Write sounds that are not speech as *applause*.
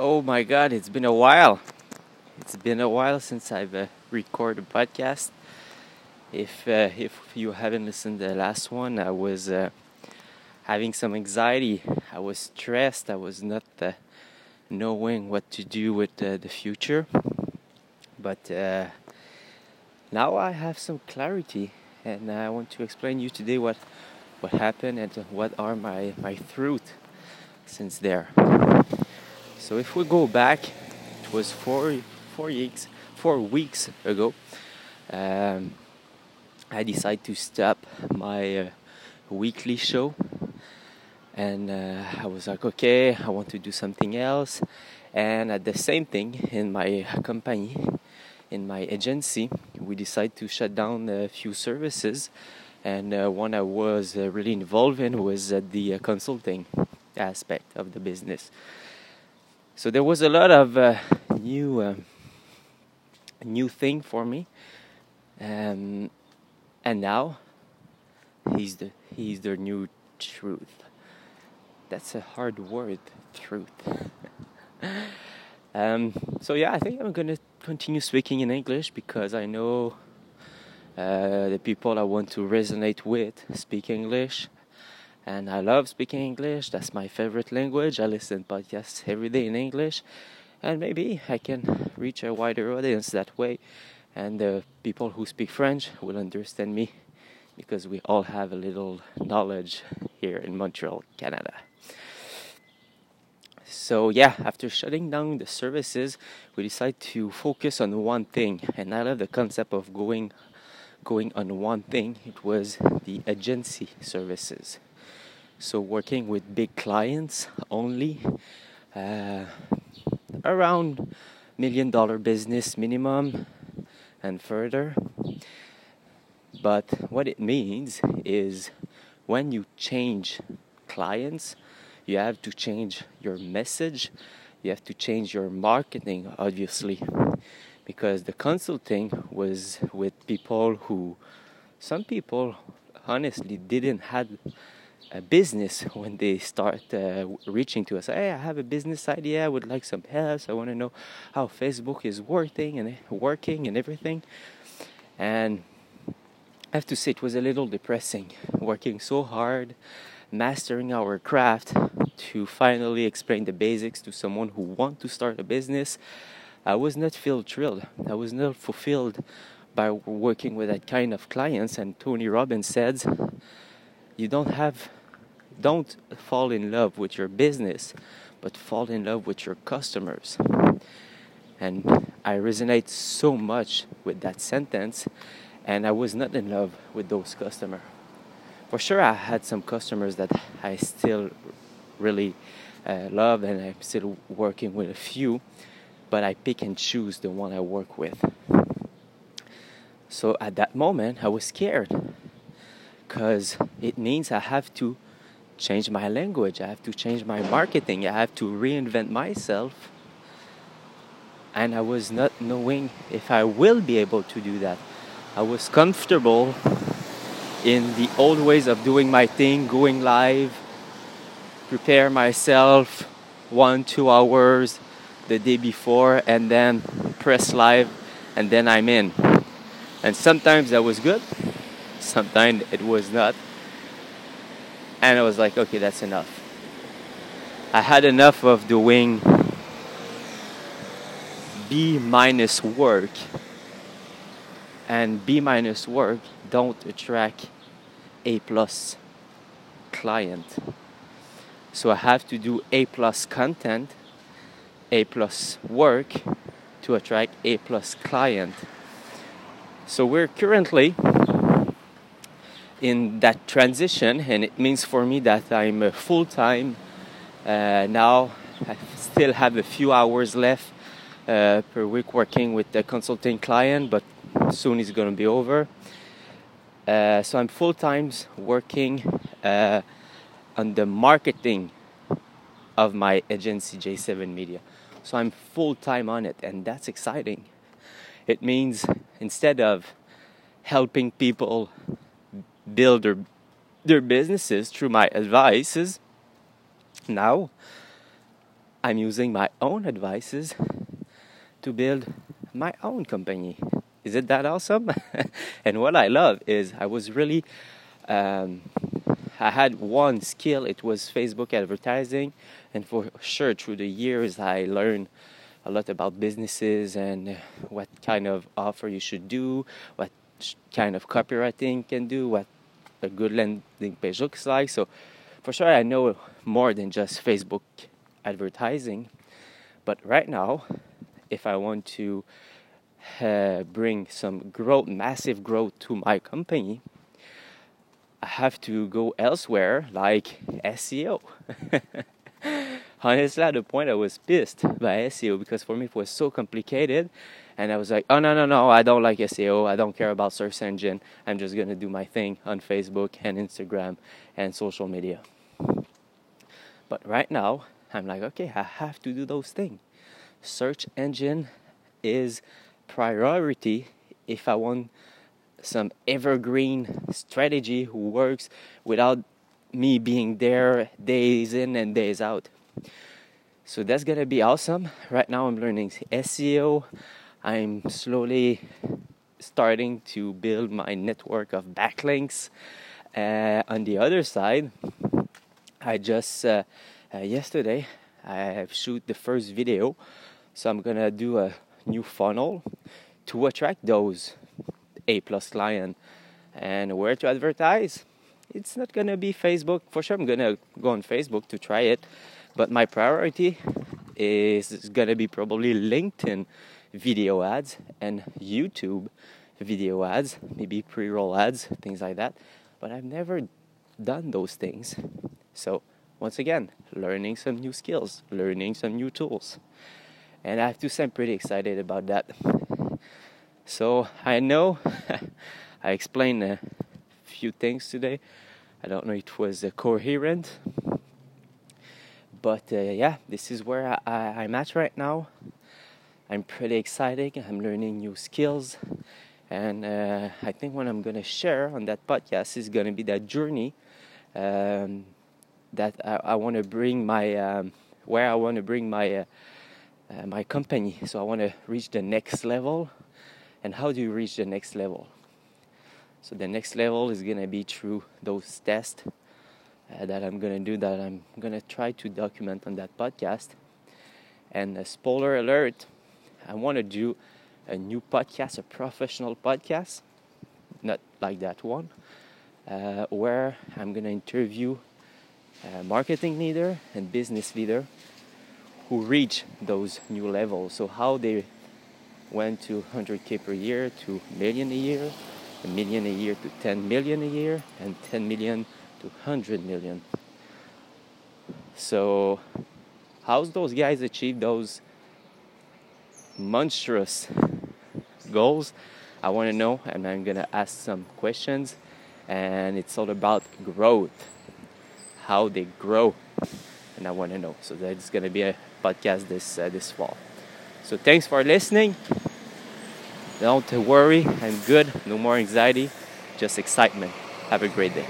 Oh my god, it's been a while. It's been a while since I've uh, recorded a podcast. If uh, if you haven't listened to the last one, I was uh, having some anxiety. I was stressed. I was not uh, knowing what to do with uh, the future. But uh, now I have some clarity, and I want to explain to you today what what happened and what are my my truth since there. So if we go back, it was four four weeks four weeks ago. Um, I decided to stop my uh, weekly show, and uh, I was like, okay, I want to do something else. And at the same thing in my company, in my agency, we decided to shut down a few services, and uh, one I was uh, really involved in was uh, the uh, consulting aspect of the business. So there was a lot of uh, new uh, new thing for me, um, and now he's the he's the new truth. That's a hard word, truth. *laughs* um, so yeah, I think I'm gonna continue speaking in English because I know uh, the people I want to resonate with speak English and I love speaking English. That's my favorite language. I listen podcasts every day in English, and maybe I can reach a wider audience that way. And the people who speak French will understand me because we all have a little knowledge here in Montreal, Canada. So yeah, after shutting down the services, we decided to focus on one thing, and I love the concept of going going on one thing. It was the agency services. So working with big clients only, uh, around million dollar business minimum and further. But what it means is when you change clients, you have to change your message, you have to change your marketing, obviously, because the consulting was with people who, some people honestly didn't have a business *laughs* when they start uh, reaching to us. Hey, I have a business idea. I would like some help. I want to know how Facebook is working and working and everything. And I have to say, it was a little depressing working so hard, mastering our craft to finally explain the basics to someone who want to start a business. I was not feel thrilled. I was not fulfilled by working with that kind of clients. And Tony Robbins said, "You don't have don't fall in love with your business, but fall in love with your customers. And I resonate so much with that sentence, and I was not in love with those customers. For sure, I had some customers that I still really uh, love, and I'm still working with a few, but I pick and choose the one I work with. So at that moment, I was scared because it means I have to change my language, I have to change my marketing, I have to reinvent myself. And I was not knowing if I will be able to do that. I was comfortable in the old ways of doing my thing, going live, prepare myself one, two hours the day before, and then press live, and then I'm in. And sometimes that was good, sometimes it was not. And I was like, okay, that's enough. I had enough of doing B minus work. And B minus work don't attract A plus client. So I have to do A plus content, A plus work to attract A plus client. So we're currently in that transition, and it means for me that I'm a full time uh, now. I still have a few hours left uh, per week working with the consulting client, but soon it's going to be over. Uh, so I'm full time working uh, on the marketing of my agency J7 Media. So I'm full time on it, and that's exciting. It means instead of helping people build their their businesses through my advices. Now I'm using my own advices to build my own company. Is it that awesome? *laughs* and what I love is I was really, um, I had one skill, it was Facebook advertising. And for sure, through the years, I learned a lot about businesses and what kind of offer you should do, what kind of copywriting can do, what a good landing page looks like. So, for sure, I know more than just Facebook advertising. But right now, if I want to uh, bring some growth, massive growth to my company, I have to go elsewhere, like SEO. *laughs* Honestly, at the point I was pissed by SEO because for me it was so complicated, and I was like, "Oh no, no, no! I don't like SEO. I don't care about search engine. I'm just gonna do my thing on Facebook and Instagram and social media." But right now, I'm like, okay, I have to do those things. Search engine is priority if I want some evergreen strategy who works without me being there days in and days out. So that's gonna be awesome. Right now, I'm learning SEO. I'm slowly starting to build my network of backlinks. Uh, on the other side, I just uh, uh, yesterday I have shoot the first video, so I'm gonna do a new funnel to attract those A plus client and where to advertise. It's not gonna be Facebook for sure. I'm gonna go on Facebook to try it, but my priority is gonna be probably LinkedIn video ads and YouTube video ads, maybe pre-roll ads, things like that. But I've never done those things, so once again, learning some new skills, learning some new tools. And I have to say, I'm pretty excited about that. So I know *laughs* I explained a few things today. I don't know if it was uh, coherent, but uh, yeah, this is where I, I, I'm at right now. I'm pretty excited. I'm learning new skills. And uh, I think what I'm going to share on that podcast is going to be that journey um, that I, I want to bring my um, where I want to bring my uh, uh, my company. So I want to reach the next level. And how do you reach the next level? So the next level is gonna be through those tests uh, that I'm gonna do. That I'm gonna try to document on that podcast. And a spoiler alert: I want to do a new podcast, a professional podcast, not like that one, uh, where I'm gonna interview uh, marketing leader and business leader who reach those new levels. So how they went to 100k per year to million a year, a million a year to 10 million a year, and 10 million to 100 million. So how's those guys achieve those monstrous goals? I want to know, and I'm gonna ask some questions. And it's all about growth how they grow, and I want to know. So that's going to be a podcast this uh, this fall. So thanks for listening. Don't worry, I'm good. No more anxiety, just excitement. Have a great day.